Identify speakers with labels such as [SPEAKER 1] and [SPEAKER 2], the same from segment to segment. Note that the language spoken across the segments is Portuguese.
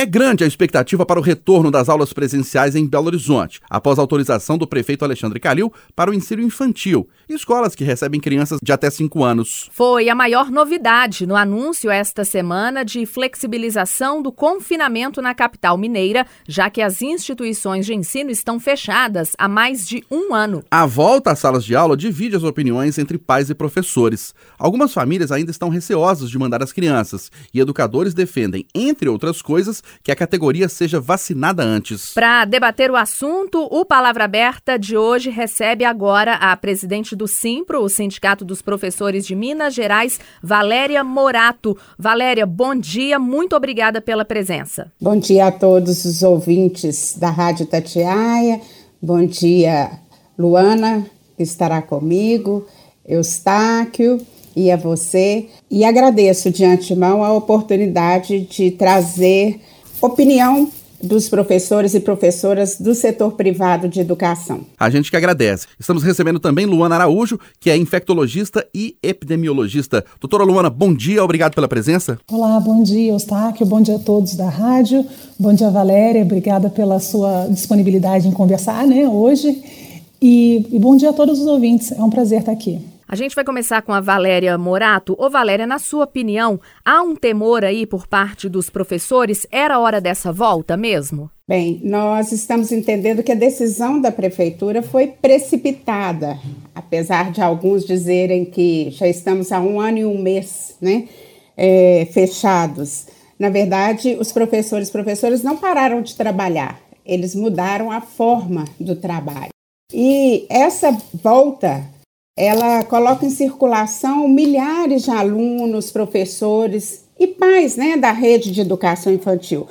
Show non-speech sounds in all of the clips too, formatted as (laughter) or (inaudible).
[SPEAKER 1] É grande a expectativa para o retorno das aulas presenciais em Belo Horizonte, após a autorização do prefeito Alexandre Calil para o ensino infantil, escolas que recebem crianças de até 5 anos.
[SPEAKER 2] Foi a maior novidade no anúncio esta semana de flexibilização do confinamento na capital mineira, já que as instituições de ensino estão fechadas há mais de um ano.
[SPEAKER 1] A volta às salas de aula divide as opiniões entre pais e professores. Algumas famílias ainda estão receosas de mandar as crianças, e educadores defendem, entre outras coisas, que a categoria seja vacinada antes.
[SPEAKER 2] Para debater o assunto, o Palavra Aberta de hoje recebe agora a presidente do Simpro, o Sindicato dos Professores de Minas Gerais, Valéria Morato. Valéria, bom dia, muito obrigada pela presença.
[SPEAKER 3] Bom dia a todos os ouvintes da Rádio Tatiaia. Bom dia, Luana, que estará comigo, Eustáquio e a você. E agradeço de antemão a oportunidade de trazer opinião dos professores e professoras do setor privado de educação.
[SPEAKER 1] A gente que agradece. Estamos recebendo também Luana Araújo, que é infectologista e epidemiologista. Doutora Luana, bom dia, obrigado pela presença.
[SPEAKER 4] Olá, bom dia, Eustáquio, bom dia a todos da rádio, bom dia, Valéria, obrigada pela sua disponibilidade em conversar né, hoje. E, e bom dia a todos os ouvintes, é um prazer estar aqui.
[SPEAKER 2] A gente vai começar com a Valéria Morato. Ô Valéria, na sua opinião, há um temor aí por parte dos professores? Era hora dessa volta mesmo?
[SPEAKER 3] Bem, nós estamos entendendo que a decisão da prefeitura foi precipitada, apesar de alguns dizerem que já estamos há um ano e um mês né, é, fechados. Na verdade, os professores professoras não pararam de trabalhar, eles mudaram a forma do trabalho. E essa volta ela coloca em circulação milhares de alunos, professores e pais né, da rede de educação infantil.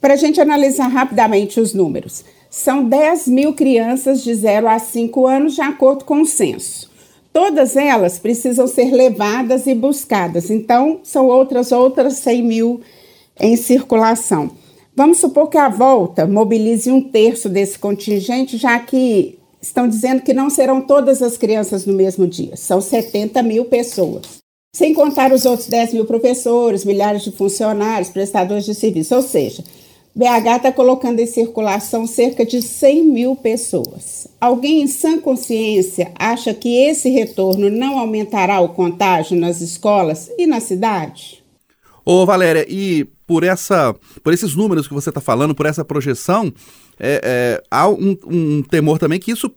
[SPEAKER 3] Para a gente analisar rapidamente os números, são 10 mil crianças de 0 a 5 anos, de acordo com o censo. Todas elas precisam ser levadas e buscadas, então são outras outras 100 mil em circulação. Vamos supor que a volta mobilize um terço desse contingente, já que estão dizendo que não serão todas as crianças no mesmo dia, são 70 mil pessoas. Sem contar os outros 10 mil professores, milhares de funcionários, prestadores de serviço. Ou seja, BH está colocando em circulação cerca de 100 mil pessoas. Alguém em sã consciência acha que esse retorno não aumentará o contágio nas escolas e na cidade?
[SPEAKER 1] Ô Valéria, e por, essa, por esses números que você está falando, por essa projeção, é, é, há um, um temor também que isso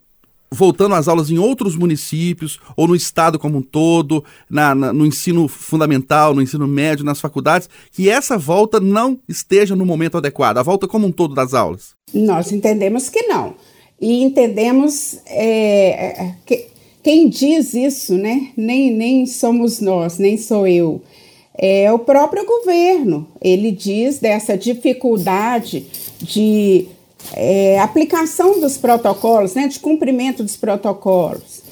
[SPEAKER 1] voltando às aulas em outros municípios ou no estado como um todo, na, na, no ensino fundamental, no ensino médio, nas faculdades, que essa volta não esteja no momento adequado, a volta como um todo das aulas?
[SPEAKER 3] Nós entendemos que não. E entendemos é, é que quem diz isso, né? Nem, nem somos nós, nem sou eu. É o próprio governo. Ele diz dessa dificuldade de é, aplicação dos protocolos, né, de cumprimento dos protocolos.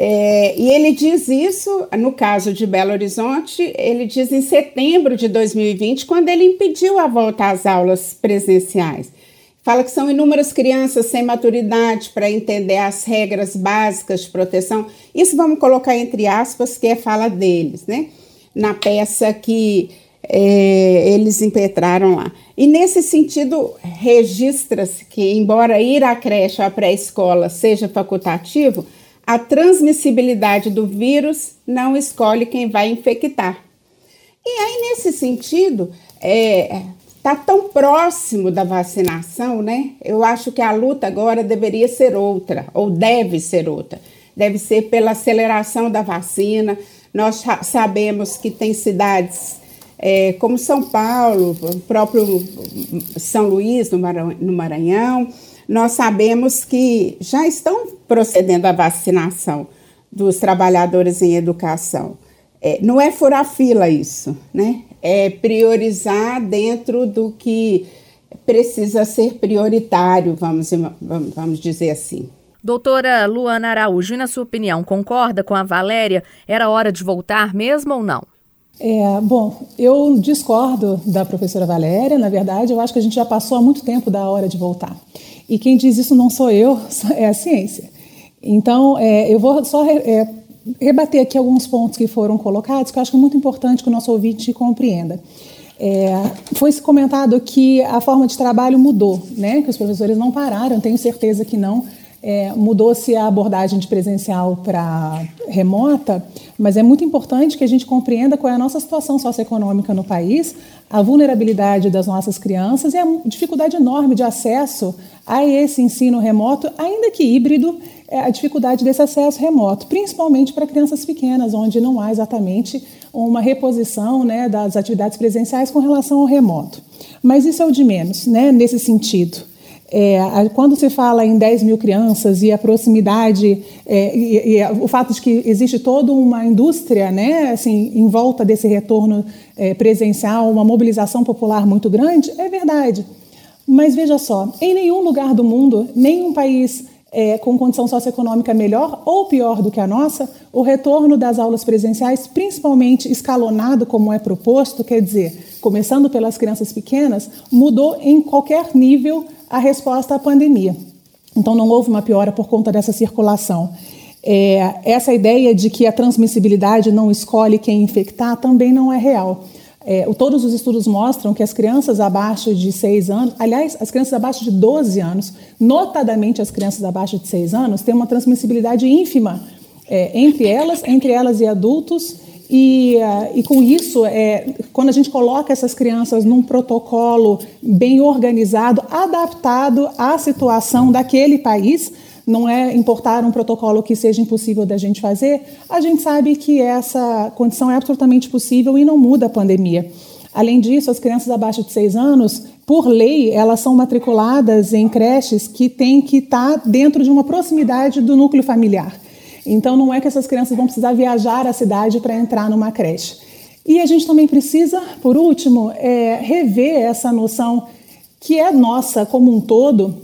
[SPEAKER 3] É, e ele diz isso, no caso de Belo Horizonte, ele diz em setembro de 2020, quando ele impediu a volta às aulas presenciais. Fala que são inúmeras crianças sem maturidade para entender as regras básicas de proteção. Isso vamos colocar entre aspas, que é fala deles, né? Na peça que é, eles impetraram lá. E nesse sentido, registra-se que, embora ir à creche ou à pré-escola seja facultativo, a transmissibilidade do vírus não escolhe quem vai infectar. E aí, nesse sentido, é, está tão próximo da vacinação, né? Eu acho que a luta agora deveria ser outra, ou deve ser outra. Deve ser pela aceleração da vacina. Nós sabemos que tem cidades é, como São Paulo, o próprio São Luís, no Maranhão, nós sabemos que já estão procedendo à vacinação dos trabalhadores em educação. É, não é furar fila isso, né? É priorizar dentro do que precisa ser prioritário, vamos, vamos dizer assim.
[SPEAKER 2] Doutora Luana Araújo, e na sua opinião, concorda com a Valéria? Era hora de voltar mesmo ou não?
[SPEAKER 4] É, bom, eu discordo da professora Valéria. Na verdade, eu acho que a gente já passou há muito tempo da hora de voltar. E quem diz isso não sou eu, (laughs) é a ciência. Então, é, eu vou só é, rebater aqui alguns pontos que foram colocados, que eu acho que é muito importante que o nosso ouvinte compreenda. É, foi comentado que a forma de trabalho mudou, né? que os professores não pararam, tenho certeza que não. É, Mudou-se a abordagem de presencial para remota, mas é muito importante que a gente compreenda qual é a nossa situação socioeconômica no país, a vulnerabilidade das nossas crianças e a dificuldade enorme de acesso a esse ensino remoto, ainda que híbrido, é a dificuldade desse acesso remoto, principalmente para crianças pequenas, onde não há exatamente uma reposição né, das atividades presenciais com relação ao remoto. Mas isso é o de menos, né, nesse sentido. É, quando se fala em 10 mil crianças e a proximidade, é, e, e, o fato de que existe toda uma indústria né, assim, em volta desse retorno é, presencial, uma mobilização popular muito grande, é verdade. Mas veja só, em nenhum lugar do mundo, nenhum país é, com condição socioeconômica melhor ou pior do que a nossa, o retorno das aulas presenciais, principalmente escalonado como é proposto, quer dizer, começando pelas crianças pequenas, mudou em qualquer nível a resposta à pandemia. Então não houve uma piora por conta dessa circulação. É, essa ideia de que a transmissibilidade não escolhe quem infectar também não é real. É, todos os estudos mostram que as crianças abaixo de 6 anos, aliás, as crianças abaixo de 12 anos, notadamente as crianças abaixo de 6 anos, têm uma transmissibilidade ínfima é, entre elas, entre elas e adultos, e, uh, e, com isso, é, quando a gente coloca essas crianças num protocolo bem organizado, adaptado à situação daquele país, não é importar um protocolo que seja impossível da gente fazer, a gente sabe que essa condição é absolutamente possível e não muda a pandemia. Além disso, as crianças abaixo de 6 anos, por lei, elas são matriculadas em creches que têm que estar dentro de uma proximidade do núcleo familiar. Então, não é que essas crianças vão precisar viajar à cidade para entrar numa creche. E a gente também precisa, por último, é, rever essa noção que é nossa como um todo,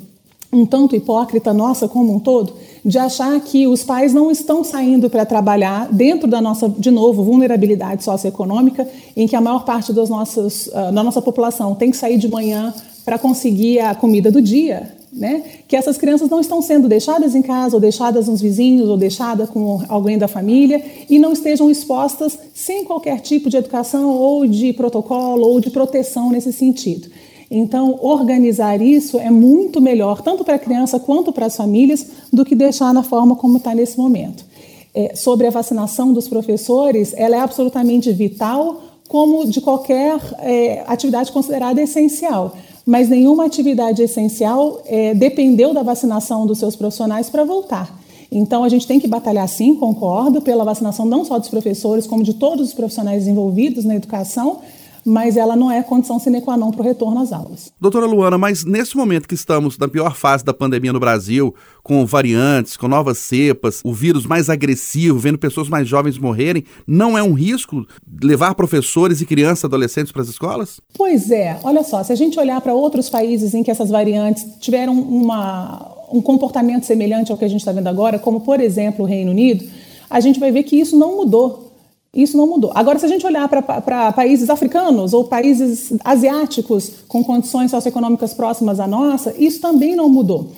[SPEAKER 4] um tanto hipócrita nossa como um todo, de achar que os pais não estão saindo para trabalhar dentro da nossa, de novo, vulnerabilidade socioeconômica, em que a maior parte dos nossos, uh, da nossa população tem que sair de manhã para conseguir a comida do dia, né? que essas crianças não estão sendo deixadas em casa, ou deixadas nos vizinhos, ou deixadas com alguém da família, e não estejam expostas sem qualquer tipo de educação, ou de protocolo, ou de proteção nesse sentido. Então, organizar isso é muito melhor, tanto para a criança quanto para as famílias, do que deixar na forma como está nesse momento. É, sobre a vacinação dos professores, ela é absolutamente vital, como de qualquer é, atividade considerada essencial. Mas nenhuma atividade essencial é, dependeu da vacinação dos seus profissionais para voltar. Então, a gente tem que batalhar, sim, concordo, pela vacinação não só dos professores, como de todos os profissionais envolvidos na educação, mas ela não é condição sine qua non para o retorno às aulas.
[SPEAKER 1] Doutora Luana, mas nesse momento que estamos na pior fase da pandemia no Brasil, com variantes, com novas cepas, o vírus mais agressivo, vendo pessoas mais jovens morrerem, não é um risco levar professores e crianças, adolescentes para as escolas?
[SPEAKER 4] Pois é, olha só, se a gente olhar para outros países em que essas variantes tiveram uma, um comportamento semelhante ao que a gente está vendo agora, como por exemplo o Reino Unido, a gente vai ver que isso não mudou. Isso não mudou. Agora, se a gente olhar para países africanos ou países asiáticos com condições socioeconômicas próximas à nossa, isso também não mudou.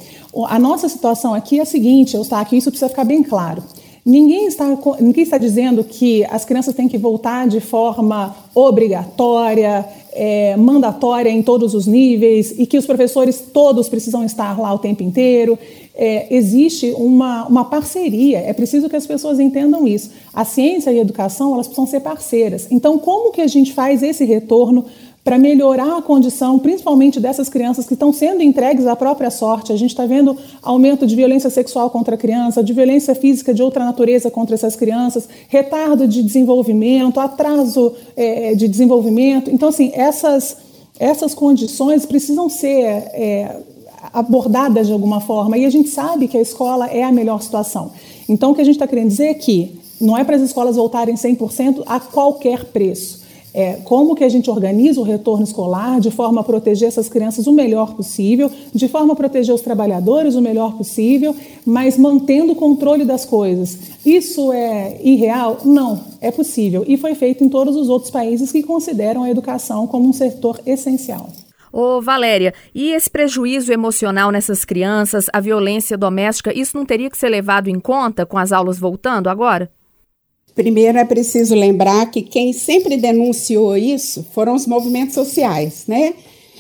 [SPEAKER 4] A nossa situação aqui é a seguinte, Eustáquio, isso precisa ficar bem claro. Ninguém está, ninguém está dizendo que as crianças têm que voltar de forma obrigatória, é, mandatória em todos os níveis e que os professores todos precisam estar lá o tempo inteiro. É, existe uma, uma parceria, é preciso que as pessoas entendam isso. A ciência e a educação elas precisam ser parceiras. Então, como que a gente faz esse retorno para melhorar a condição, principalmente dessas crianças que estão sendo entregues à própria sorte. A gente está vendo aumento de violência sexual contra a criança, de violência física de outra natureza contra essas crianças, retardo de desenvolvimento, atraso é, de desenvolvimento. Então, assim, essas, essas condições precisam ser é, abordadas de alguma forma, e a gente sabe que a escola é a melhor situação. Então, o que a gente está querendo dizer é que não é para as escolas voltarem 100% a qualquer preço é, como que a gente organiza o retorno escolar de forma a proteger essas crianças o melhor possível, de forma a proteger os trabalhadores o melhor possível, mas mantendo o controle das coisas. Isso é irreal? Não, é possível e foi feito em todos os outros países que consideram a educação como um setor essencial.
[SPEAKER 2] Ô Valéria, e esse prejuízo emocional nessas crianças, a violência doméstica, isso não teria que ser levado em conta com as aulas voltando agora?
[SPEAKER 3] Primeiro é preciso lembrar que quem sempre denunciou isso foram os movimentos sociais, né?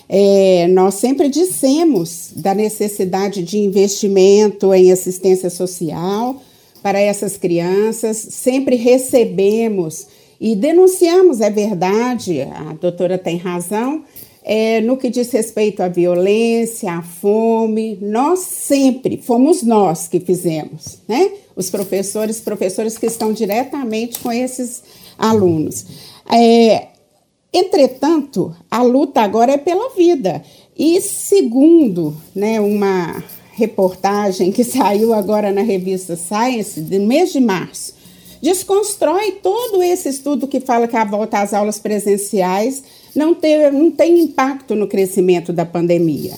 [SPEAKER 3] É, nós sempre dissemos da necessidade de investimento em assistência social para essas crianças, sempre recebemos e denunciamos, é verdade, a doutora tem razão, é, no que diz respeito à violência, à fome, nós sempre fomos nós que fizemos, né? Os professores, professores que estão diretamente com esses alunos. É, entretanto, a luta agora é pela vida. E segundo né, uma reportagem que (laughs) saiu agora na revista Science, no mês de março, desconstrói todo esse estudo que fala que a volta às aulas presenciais não tem, não tem impacto no crescimento da pandemia.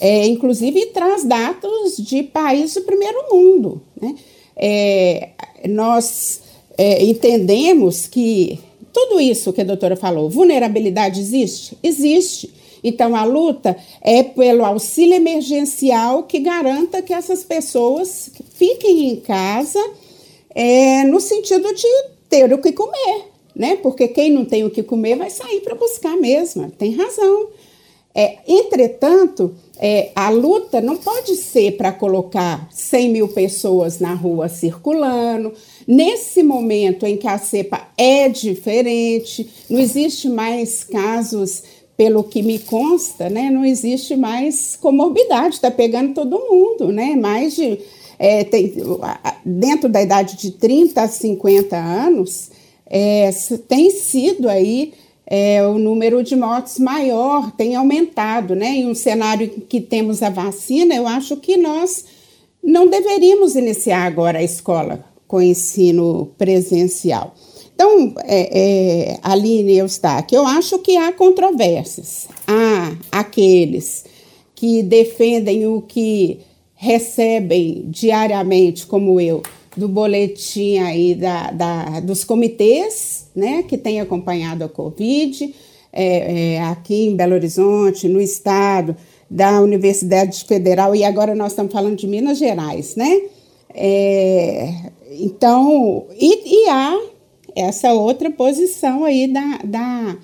[SPEAKER 3] É, inclusive traz dados de países do primeiro mundo. Né? É, nós é, entendemos que tudo isso que a doutora falou, vulnerabilidade existe? Existe. Então, a luta é pelo auxílio emergencial que garanta que essas pessoas fiquem em casa é, no sentido de ter o que comer, né? Porque quem não tem o que comer vai sair para buscar mesmo, tem razão. É, entretanto, é, a luta não pode ser para colocar 100 mil pessoas na rua circulando. Nesse momento em que a cepa é diferente, não existe mais casos, pelo que me consta, né, não existe mais comorbidade, está pegando todo mundo, né? Mais de é, tem, dentro da idade de 30 a 50 anos, é, tem sido aí é, o número de mortes maior, tem aumentado, né? Em um cenário que temos a vacina, eu acho que nós não deveríamos iniciar agora a escola com ensino presencial. Então, é, é, Aline Eustáquio, eu acho que há controvérsias. Há aqueles que defendem o que recebem diariamente, como eu, do boletim aí da, da, dos comitês, né, que têm acompanhado a Covid, é, é, aqui em Belo Horizonte, no estado, da Universidade Federal, e agora nós estamos falando de Minas Gerais, né? É, então, e, e, há essa outra posição aí da, da,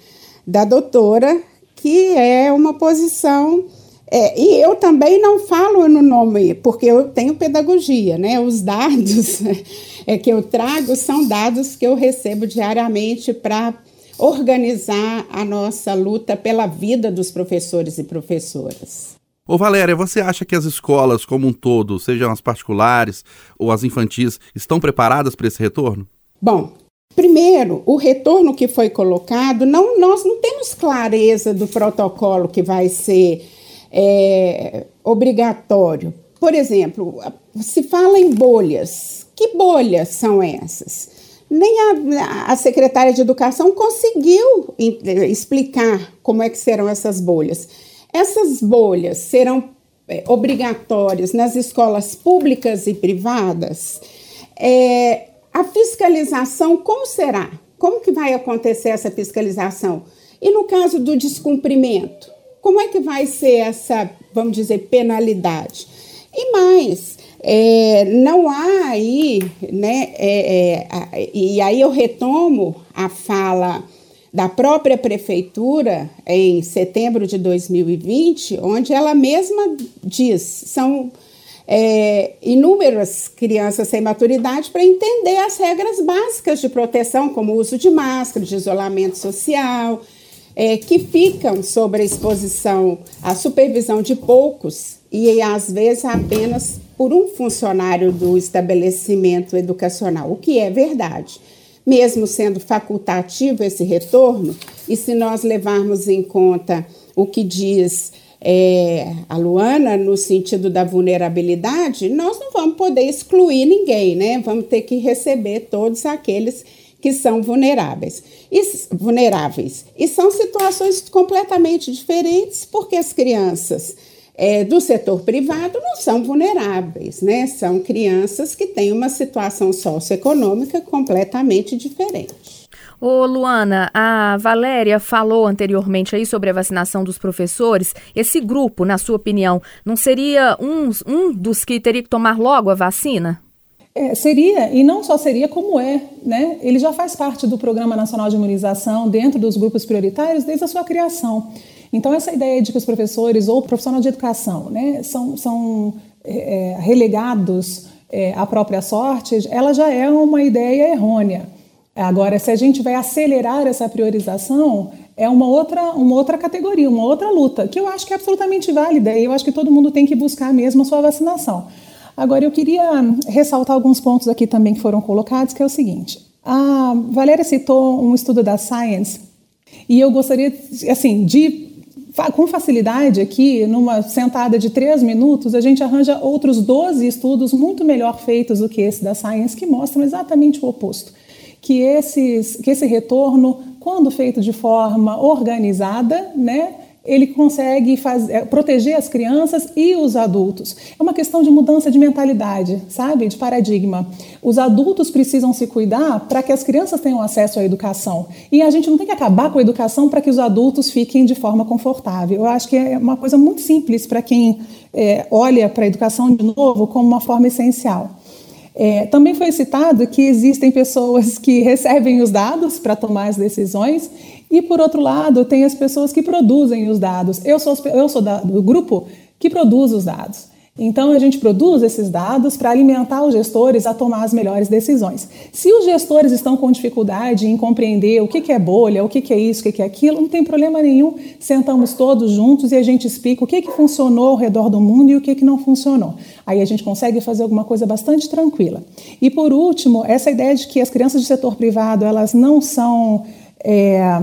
[SPEAKER 3] da doutora, que é uma posição é, e eu também não falo no nome, porque eu tenho pedagogia, né? Os dados (laughs) é, que eu trago são dados que eu recebo diariamente para organizar a nossa luta pela vida dos professores e professoras.
[SPEAKER 1] Ô Valéria, você acha que as escolas como um todo, sejam as particulares ou as infantis, estão preparadas para esse retorno?
[SPEAKER 3] Bom, primeiro, o retorno que foi colocado, não, nós não temos clareza do protocolo que vai ser é, obrigatório. Por exemplo, se fala em bolhas. Que bolhas são essas? Nem a, a secretária de Educação conseguiu explicar como é que serão essas bolhas. Essas bolhas serão é, obrigatórias nas escolas públicas e privadas. É, a fiscalização, como será? Como que vai acontecer essa fiscalização? E no caso do descumprimento? Como é que vai ser essa, vamos dizer, penalidade? E mais, é, não há aí, né? É, é, e aí eu retomo a fala da própria prefeitura em setembro de 2020, onde ela mesma diz são é, inúmeras crianças sem maturidade para entender as regras básicas de proteção, como o uso de máscara, de isolamento social, é, que ficam sob a exposição, a supervisão de poucos e às vezes apenas por um funcionário do estabelecimento educacional, o que é verdade. Mesmo sendo facultativo esse retorno, e se nós levarmos em conta o que diz é, a Luana no sentido da vulnerabilidade, nós não vamos poder excluir ninguém, né? Vamos ter que receber todos aqueles que são vulneráveis. E, vulneráveis. E são situações completamente diferentes, porque as crianças é, do setor privado não são vulneráveis, né? São crianças que têm uma situação socioeconômica completamente diferente.
[SPEAKER 2] Ô Luana, a Valéria falou anteriormente aí sobre a vacinação dos professores. Esse grupo, na sua opinião, não seria um, um dos que teria que tomar logo a vacina?
[SPEAKER 4] É, seria, e não só seria como é, né? Ele já faz parte do Programa Nacional de Imunização dentro dos grupos prioritários desde a sua criação. Então, essa ideia de que os professores ou profissional de educação né, são, são é, é, relegados é, à própria sorte, ela já é uma ideia errônea. Agora, se a gente vai acelerar essa priorização, é uma outra, uma outra categoria, uma outra luta, que eu acho que é absolutamente válida e eu acho que todo mundo tem que buscar mesmo a sua vacinação. Agora, eu queria ressaltar alguns pontos aqui também que foram colocados, que é o seguinte. A Valéria citou um estudo da Science e eu gostaria, assim, de com facilidade aqui, numa sentada de três minutos, a gente arranja outros 12 estudos muito melhor feitos do que esse da Science, que mostram exatamente o oposto que, esses, que esse retorno, quando feito de forma organizada, né, ele consegue fazer, é, proteger as crianças e os adultos. É uma questão de mudança de mentalidade, sabe? De paradigma. Os adultos precisam se cuidar para que as crianças tenham acesso à educação. E a gente não tem que acabar com a educação para que os adultos fiquem de forma confortável. Eu acho que é uma coisa muito simples para quem é, olha para a educação de novo como uma forma essencial. É, também foi citado que existem pessoas que (laughs) recebem os dados para tomar as decisões e, por outro lado, tem as pessoas que produzem os dados. Eu sou, eu sou da, do grupo que produz os dados. Então, a gente produz esses dados para alimentar os gestores a tomar as melhores decisões. Se os gestores estão com dificuldade em compreender o que é bolha, o que é isso, o que é aquilo, não tem problema nenhum. Sentamos todos juntos e a gente explica o que, que funcionou ao redor do mundo e o que, que não funcionou. Aí a gente consegue fazer alguma coisa bastante tranquila. E, por último, essa ideia de que as crianças do setor privado elas não são é,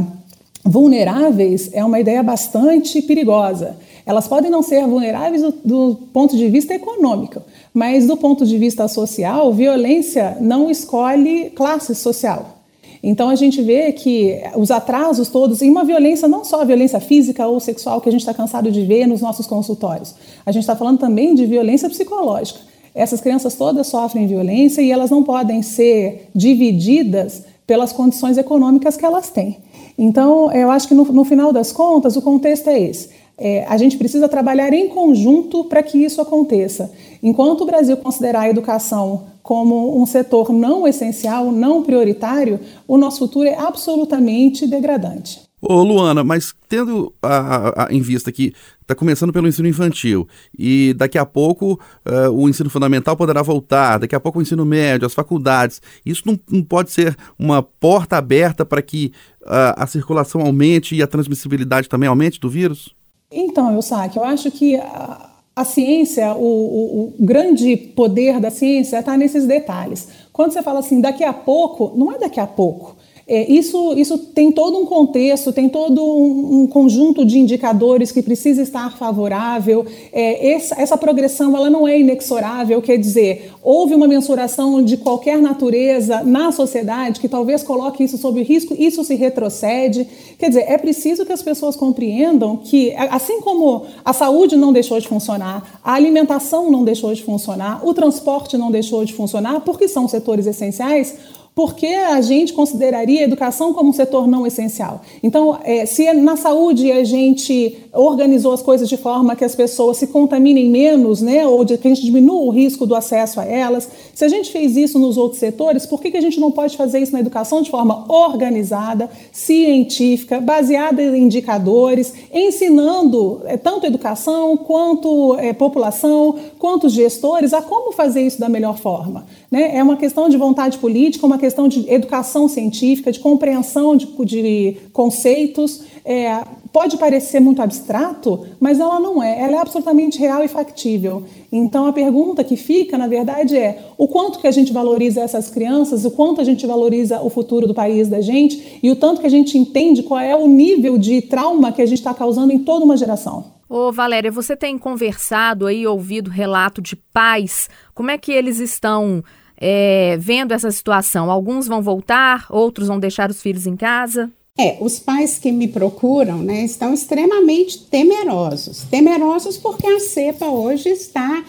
[SPEAKER 4] vulneráveis é uma ideia bastante perigosa. Elas podem não ser vulneráveis do, do, ponto de vista econômico, mas do ponto de vista social, violência não escolhe classe social. Então a gente vê que os atrasos todos, e uma violência, não só a violência física ou sexual que a gente está cansado de ver nos nossos consultórios, a gente está falando também de violência psicológica. Essas crianças todas sofrem violência e elas não podem ser divididas pelas condições econômicas que elas têm. Então, eu acho que no, no final das contas, o contexto é esse. É, a gente precisa trabalhar em conjunto para que isso aconteça. Enquanto o Brasil considerar a educação como um setor não essencial, não prioritário, o nosso futuro é absolutamente degradante.
[SPEAKER 1] Ô Luana, mas tendo a, a, em vista que está começando pelo ensino infantil e daqui a pouco uh, o ensino fundamental poderá voltar, daqui a pouco o ensino médio, as faculdades, isso não, não pode ser uma porta aberta para que uh, a circulação aumente e a transmissibilidade também aumente do vírus?
[SPEAKER 4] Então, Eustáquio, eu acho que a, a ciência, o, o, o, grande poder da ciência está nesses detalhes. Quando você fala assim, daqui a pouco, não é daqui a pouco. É, isso, isso tem todo um contexto, tem todo um, um conjunto de indicadores que precisa estar favorável. É, essa, essa, progressão ela não é inexorável, quer dizer, houve uma mensuração de qualquer natureza na sociedade que talvez coloque isso sob risco, isso se retrocede. Quer dizer, é preciso que as pessoas compreendam que, assim como a saúde não deixou de funcionar, a alimentação não deixou de funcionar, o transporte não deixou de funcionar, porque são setores essenciais, por que a gente consideraria a educação como um setor não essencial? Então, é, se na saúde a gente organizou as coisas de forma que as pessoas se contaminem menos, né, ou de, que a gente diminua o risco do acesso a elas, se a gente fez isso nos outros setores, por que, que a gente não pode fazer isso na educação de forma organizada, científica, baseada em indicadores, ensinando é, tanto educação quanto é, população, quanto gestores a como fazer isso da melhor forma? Né? É uma questão de vontade política, uma questão de educação científica, de compreensão de, de conceitos. É, pode parecer muito abstrato, mas ela não é. Ela é absolutamente real e factível. Então a pergunta que fica, na verdade, é o quanto que a gente valoriza essas crianças, o quanto a gente valoriza o futuro do país da gente e o tanto que a gente entende qual é o nível de trauma que a gente está causando em toda uma geração.
[SPEAKER 2] Ô Valéria, você tem conversado aí, ouvido relato de pais, como é que eles estão é, vendo essa situação? Alguns vão voltar, outros vão deixar os filhos em casa?
[SPEAKER 3] É, os pais que me procuram né, estão extremamente temerosos. Temerosos porque a cepa hoje está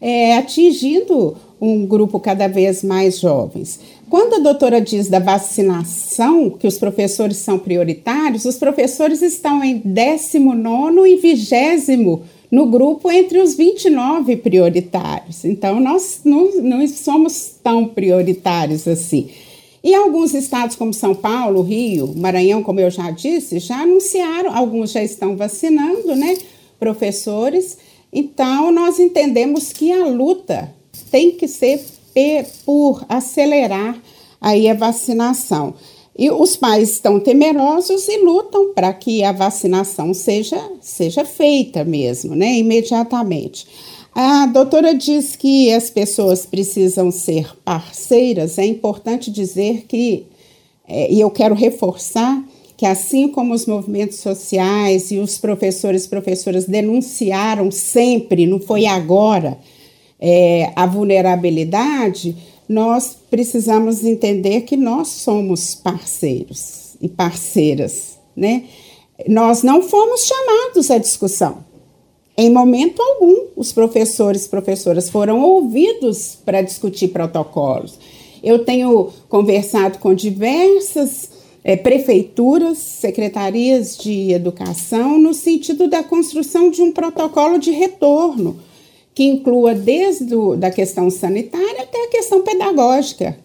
[SPEAKER 3] é, atingindo um grupo cada vez mais jovens. Quando a doutora diz da vacinação, que os professores são prioritários, os professores estão em 19 e 20 no grupo entre os 29 prioritários. Então, nós não, não somos tão prioritários assim. E alguns estados, como São Paulo, Rio, Maranhão, como eu já disse, já anunciaram, alguns já estão vacinando, né? Professores. Então, nós entendemos que a luta tem que ser por acelerar aí a vacinação. E os pais estão temerosos e lutam para que a vacinação seja, seja feita mesmo, né, imediatamente. A doutora diz que as pessoas precisam ser parceiras. É importante dizer que, é, e eu quero reforçar, que assim como os movimentos sociais e os professores e professoras denunciaram sempre, não foi agora, é, a vulnerabilidade, nós precisamos entender que nós somos parceiros e parceiras, né? Nós não fomos chamados à discussão. Em momento algum, os professores e professoras foram ouvidos para discutir protocolos. Eu tenho conversado com diversas é, prefeituras, secretarias de educação, no sentido da construção de um protocolo de retorno que inclua desde a da questão sanitária até a questão pedagógica.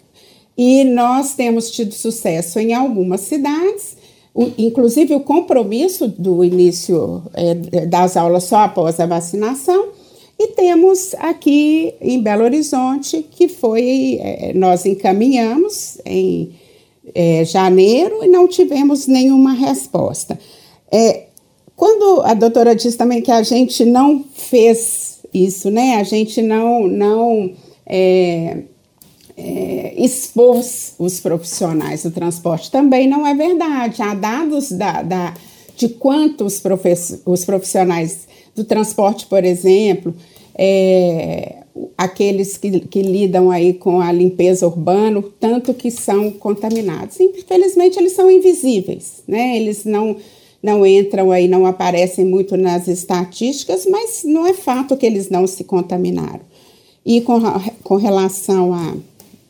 [SPEAKER 3] E nós temos tido sucesso em algumas cidades, o, inclusive o compromisso do início é, das aulas só após a vacinação, e temos aqui em Belo Horizonte, que foi, é, nós encaminhamos em é, janeiro e não tivemos nenhuma resposta. É, quando a doutora diz também que a gente não fez isso, né? A gente não, não é, é, expôs os profissionais do transporte. Também não é verdade. Há dados da, da, de quantos os profissionais do transporte, por exemplo, é, aqueles que, que, lidam aí com a limpeza urbana, tanto que são contaminados. Infelizmente, eles são invisíveis, né? Eles não não entram aí, não aparecem muito nas estatísticas, mas não é fato que eles não se contaminaram. E com, com relação à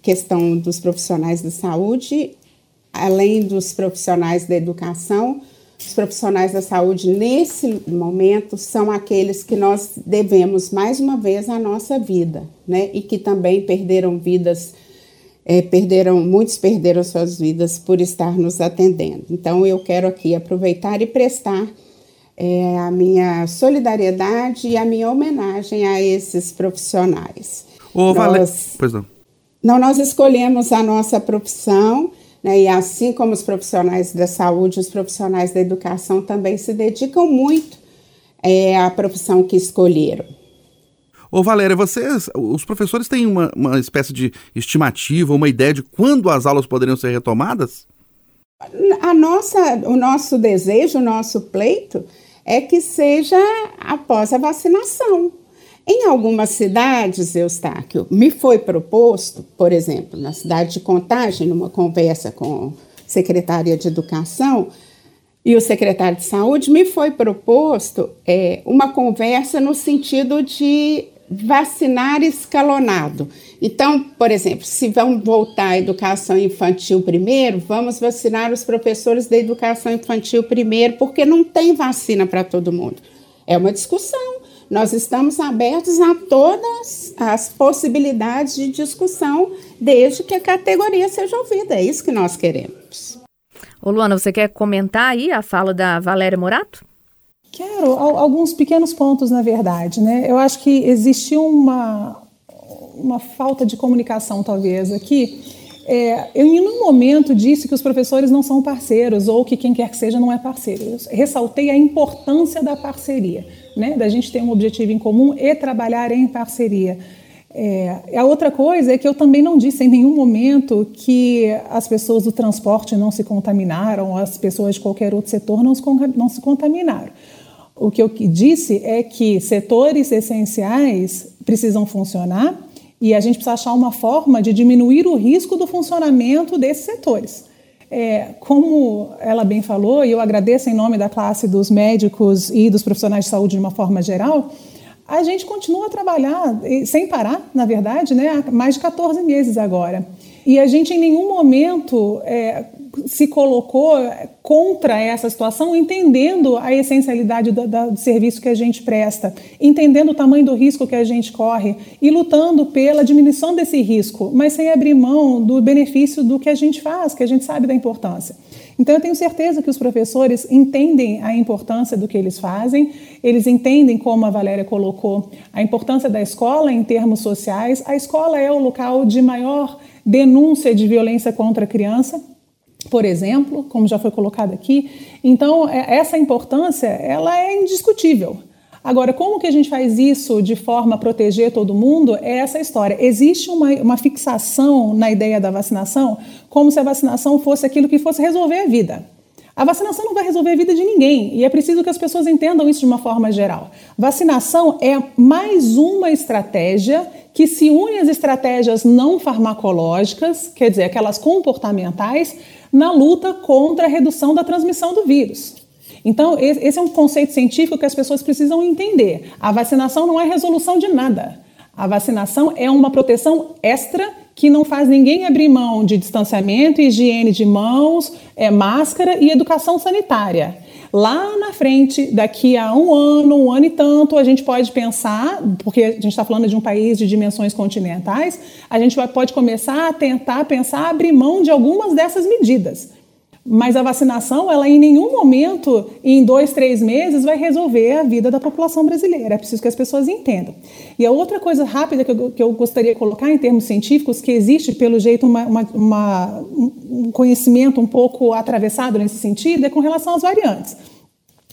[SPEAKER 3] questão dos profissionais da saúde, além dos profissionais da educação, os profissionais da saúde, nesse momento, são aqueles que nós devemos, mais uma vez, a nossa vida, né? E que também perderam vidas é, perderam, muitos perderam suas vidas por estar nos atendendo. Então, eu quero aqui aproveitar e prestar é, a minha solidariedade e a minha homenagem a esses profissionais.
[SPEAKER 1] Ô, nós, pois não.
[SPEAKER 3] não. Nós escolhemos a nossa profissão, né, e assim como os profissionais da saúde, os profissionais da educação também se dedicam muito é, à profissão que escolheram.
[SPEAKER 1] Ô Valéria, vocês, os professores têm uma, uma espécie de estimativa, uma ideia de quando as aulas poderiam ser retomadas?
[SPEAKER 3] A nossa, o nosso desejo, o nosso pleito é que seja após a vacinação. Em algumas cidades, Eustáquio, me foi proposto, por exemplo, na cidade de Contagem, numa conversa com a secretária de Educação e o secretário de Saúde, me foi proposto é, uma conversa no sentido de vacinar escalonado. Então, por exemplo, se vamos voltar à educação infantil primeiro, vamos vacinar os professores da educação infantil primeiro, porque não tem vacina para todo mundo. É uma discussão. Nós estamos abertos a todas as possibilidades de discussão, desde que a categoria seja ouvida. É isso que nós queremos.
[SPEAKER 2] Ô Luana, você quer comentar aí a fala da Valéria Morato?
[SPEAKER 4] Quero alguns pequenos pontos, na verdade. Né? Eu acho que existiu uma, uma falta de comunicação, talvez, aqui. É, eu, em um momento, disse que os professores não são parceiros ou que quem quer que seja não é parceiro. Eu ressaltei a importância da parceria, né? da gente ter um objetivo em comum e trabalhar em parceria. É, a outra coisa é que eu também não disse em nenhum momento que as pessoas do transporte não se contaminaram, as pessoas de qualquer outro setor não se, não se contaminaram. O que eu disse é que setores essenciais precisam funcionar e a gente precisa achar uma forma de diminuir o risco do funcionamento desses setores. É, como ela bem falou, e eu agradeço em nome da classe dos médicos e dos profissionais de saúde de uma forma geral, a gente continua a trabalhar sem parar, na verdade, né, há mais de 14 meses agora. E a gente em nenhum momento é, se colocou contra essa situação, entendendo a essencialidade do, do, serviço que a gente presta, entendendo o tamanho do risco que a gente corre e lutando pela diminuição desse risco, mas sem abrir mão do benefício do que a gente faz, que a gente sabe da importância. Então, eu tenho certeza que os professores entendem a importância do que eles fazem, eles entendem, como a Valéria colocou, a importância da escola em termos sociais. A escola é o local de maior denúncia de violência contra a criança, por exemplo, como já foi colocado aqui. Então, é, essa importância ela é indiscutível. Agora, como que a gente faz isso de forma a proteger todo mundo? É essa história. Existe uma, uma fixação na ideia da vacinação como se a vacinação fosse aquilo que fosse resolver a vida. A vacinação não vai resolver a vida de ninguém e é preciso que as pessoas entendam isso de uma forma geral. Vacinação é mais uma estratégia que se une às estratégias não farmacológicas, quer dizer, aquelas comportamentais, na luta contra a redução da transmissão do vírus. Então, esse é um conceito científico que as pessoas precisam entender. A vacinação não é resolução de nada. A vacinação é uma proteção extra que não faz ninguém abrir mão de distanciamento, higiene de mãos, é, máscara e educação sanitária. Lá na frente, daqui a um ano, um ano e tanto, a gente pode pensar, porque a gente está falando de um país de dimensões continentais, a gente vai, pode começar a tentar pensar abrir mão de algumas dessas medidas. Mas a vacinação, ela em nenhum momento, em dois, três meses, vai resolver a vida da população brasileira. É preciso que as pessoas entendam. E a outra coisa rápida que eu, que eu gostaria de colocar em termos científicos, que existe, pelo jeito, uma, uma, uma, um conhecimento um pouco atravessado nesse sentido, é com relação às variantes.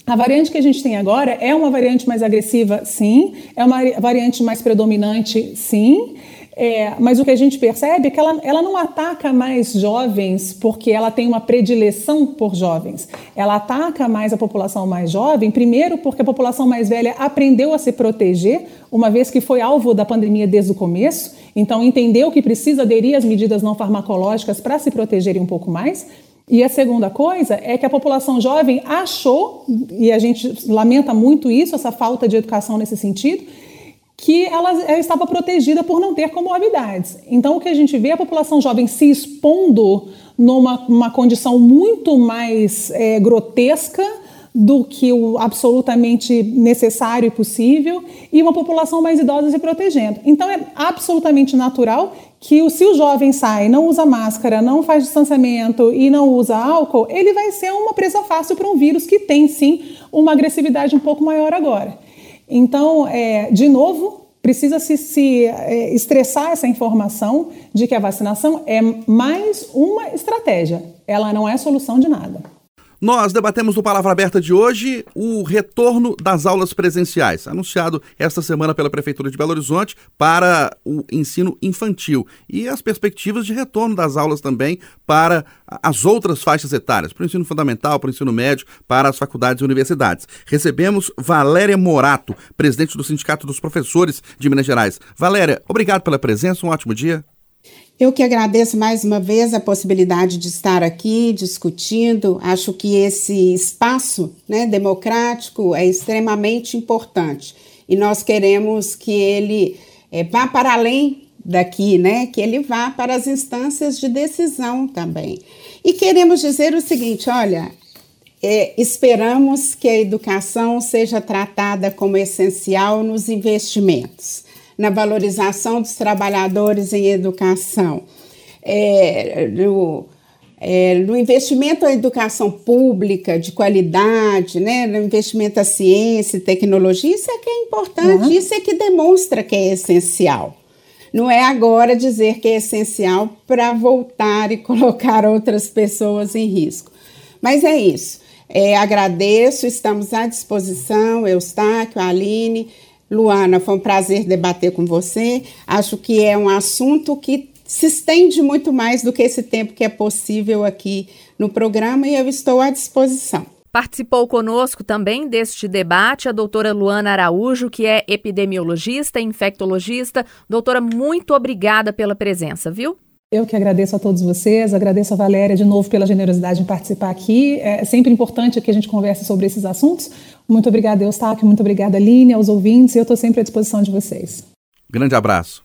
[SPEAKER 4] A variante que a gente tem agora é uma variante mais agressiva, sim, é uma variante mais predominante, sim. É, mas o que a gente percebe é que ela, ela não ataca mais jovens porque ela tem uma predileção por jovens. Ela ataca mais a população mais jovem, primeiro porque a população mais velha aprendeu a se proteger, uma vez que foi alvo da pandemia desde o começo, então entendeu que precisa aderir às medidas não farmacológicas para se protegerem um pouco mais. E a segunda coisa é que a população jovem achou, e a gente lamenta muito isso, essa falta de educação nesse sentido, que ela, estava protegida por não ter comorbidades. Então, o que a gente vê é a população jovem se expondo numa condição muito mais é, grotesca do que o absolutamente necessário e possível, e uma população mais idosa se protegendo. Então, é absolutamente natural que se o jovem sai, não usa máscara, não faz distanciamento e não usa álcool, ele vai ser uma presa fácil para um vírus que tem sim uma agressividade um pouco maior agora. Então, é, de novo, precisa se, se é, estressar essa informação de que a vacinação é mais uma estratégia, ela não é solução de nada.
[SPEAKER 1] Nós debatemos no Palavra Aberta de hoje o retorno das aulas presenciais, anunciado esta semana pela Prefeitura de Belo Horizonte para o ensino infantil e as perspectivas de retorno das aulas também para as outras faixas etárias, para o ensino fundamental, para o ensino médio, para as faculdades e universidades. Recebemos Valéria Morato, presidente do Sindicato dos Professores de Minas Gerais. Valéria, obrigado pela presença, um ótimo dia.
[SPEAKER 3] Eu que agradeço mais uma vez a possibilidade de estar aqui discutindo. Acho que esse espaço né, democrático é extremamente importante e nós queremos que ele é, vá para além daqui, né? Que ele vá para as instâncias de decisão também. E queremos dizer o seguinte: olha, é, esperamos que a educação seja tratada como essencial nos investimentos na valorização dos trabalhadores em educação, é, no, é, no investimento à educação pública de qualidade, né, no investimento à ciência e tecnologia, isso é que é importante, uhum. isso é que demonstra que é essencial. Não é agora dizer que é essencial para voltar e (laughs) colocar outras pessoas em risco. Mas é isso. É, agradeço, estamos à disposição, Eustáquio, Aline. Luana, foi um prazer debater com você. Acho que é um assunto que se estende muito mais do que esse tempo que é possível aqui no programa e eu estou à disposição.
[SPEAKER 2] Participou conosco também deste debate a doutora Luana Araújo, que é epidemiologista e infectologista. Doutora, muito obrigada pela presença, viu?
[SPEAKER 4] Eu que agradeço a todos vocês, agradeço a Valéria de novo pela generosidade em participar aqui. É sempre importante que a gente converse sobre esses assuntos. Muito obrigada, Eustáquio, muito obrigada, Aline, aos ouvintes, e eu estou sempre à disposição de vocês.
[SPEAKER 1] Grande abraço.